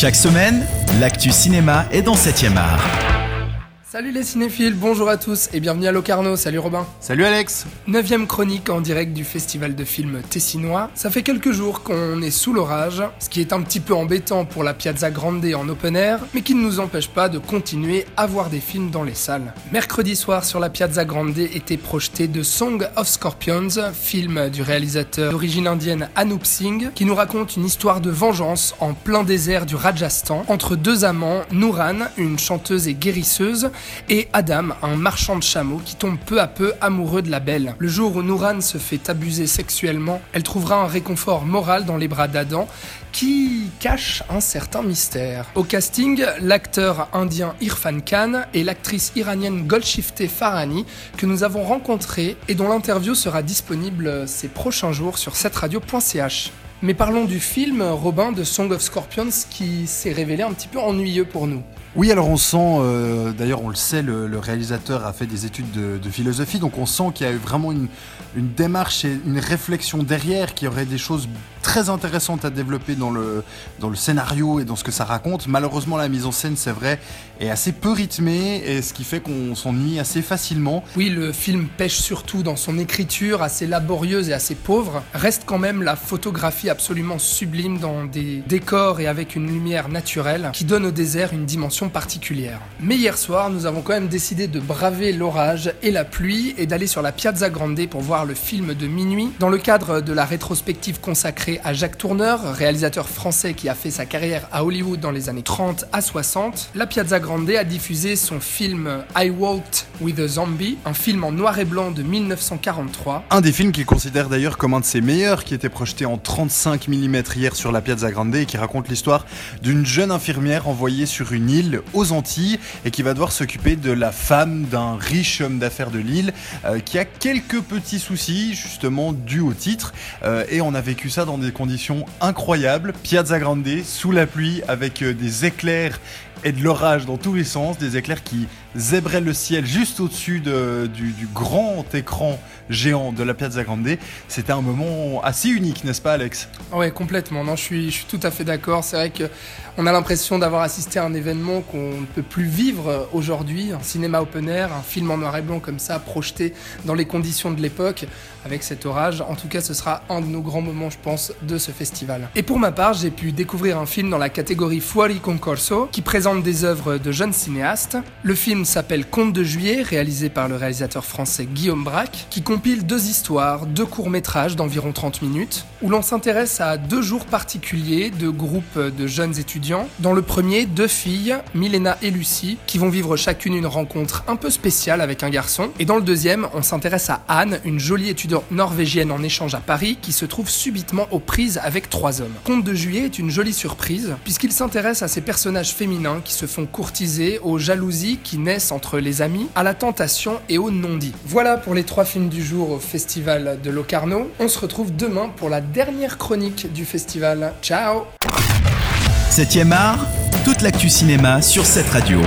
Chaque semaine, l'actu cinéma est dans 7ème art. Salut les cinéphiles, bonjour à tous et bienvenue à Locarno, salut Robin. Salut Alex 9ème chronique en direct du festival de films tessinois. Ça fait quelques jours qu'on est sous l'orage, ce qui est un petit peu embêtant pour la Piazza Grande en open air, mais qui ne nous empêche pas de continuer à voir des films dans les salles. Mercredi soir sur la Piazza Grande était projeté The Song of Scorpions, film du réalisateur d'origine indienne Anup Singh, qui nous raconte une histoire de vengeance en plein désert du Rajasthan entre deux amants, Nouran, une chanteuse et guérisseuse, et Adam, un marchand de chameaux qui tombe peu à peu amoureux de la belle. Le jour où Nouran se fait abuser sexuellement, elle trouvera un réconfort moral dans les bras d'Adam qui cache un certain mystère. Au casting, l'acteur indien Irfan Khan et l'actrice iranienne Golshifteh Farhani que nous avons rencontrés et dont l'interview sera disponible ces prochains jours sur cetteradio.ch. Mais parlons du film Robin de Song of Scorpions qui s'est révélé un petit peu ennuyeux pour nous. Oui, alors on sent, euh, d'ailleurs on le sait, le, réalisateur a fait des études de, philosophie, donc on sent qu'il y a eu vraiment une, une, démarche et une réflexion derrière, qu'il y aurait des choses très intéressantes à développer dans le, dans le scénario et dans ce que ça raconte. Malheureusement, la mise en scène, c'est vrai, est assez peu rythmée, et ce qui fait qu'on s'ennuie assez facilement. Oui, le film pêche surtout dans son écriture, assez laborieuse et assez pauvre. Reste quand même la photographie absolument sublime dans des décors et avec une lumière naturelle qui donne au désert une dimension particulière. Mais hier soir, nous avons quand même décidé de braver l'orage et la pluie et d'aller sur la Piazza Grande pour voir le film de minuit dans le cadre de la rétrospective consacrée à Jacques Tourneur, réalisateur français qui a fait sa carrière à Hollywood dans les années 30 à 60. La Piazza Grande a diffusé son film I Walked with a Zombie, un film en noir et blanc de 1943. Un des films qu'il considère d'ailleurs comme un de ses meilleurs qui était projeté en 35 mm hier sur la Piazza Grande et qui raconte l'histoire d'une jeune infirmière envoyée sur une île aux Antilles et qui va devoir s'occuper de la femme d'un riche homme d'affaires de l'île euh, qui a quelques petits soucis justement dus au titre euh, et on a vécu ça dans des conditions incroyables. Piazza Grande sous la pluie avec euh, des éclairs et de l'orage dans tous les sens, des éclairs qui zébraient le ciel juste au-dessus du, grand écran géant de la Piazza Grande. C'était un moment assez unique, n'est-ce pas, Alex? Oui, complètement. Non, je suis, je suis tout à fait d'accord. C'est vrai que on a l'impression d'avoir assisté à un événement qu'on ne peut plus vivre aujourd'hui, un cinéma open air, un film en noir et blanc comme ça, projeté dans les conditions de l'époque, avec cet orage. En tout cas, ce sera un de nos grands moments, je pense, de ce festival. Et pour ma part, j'ai pu découvrir un film dans la catégorie Fuori Concorso, qui présente des œuvres de jeunes cinéastes. Le film s'appelle Conte de juillet, réalisé par le réalisateur français Guillaume Braque, qui compile deux histoires, deux courts-métrages d'environ 30 minutes, où l'on s'intéresse à deux jours particuliers de groupes de jeunes étudiants dans le premier, deux filles, Milena et Lucie, qui vont vivre chacune une rencontre un peu spéciale avec un garçon. Et dans le deuxième, on s'intéresse à Anne, une jolie étudiante norvégienne en échange à Paris, qui se trouve subitement aux prises avec trois hommes. Conte de juillet est une jolie surprise, puisqu'il s'intéresse à ces personnages féminins qui se font courtiser, aux jalousies qui entre les amis, à la tentation et au non-dit. Voilà pour les trois films du jour au festival de Locarno. On se retrouve demain pour la dernière chronique du festival. Ciao 7ème art, toute l'actu cinéma sur cette radio.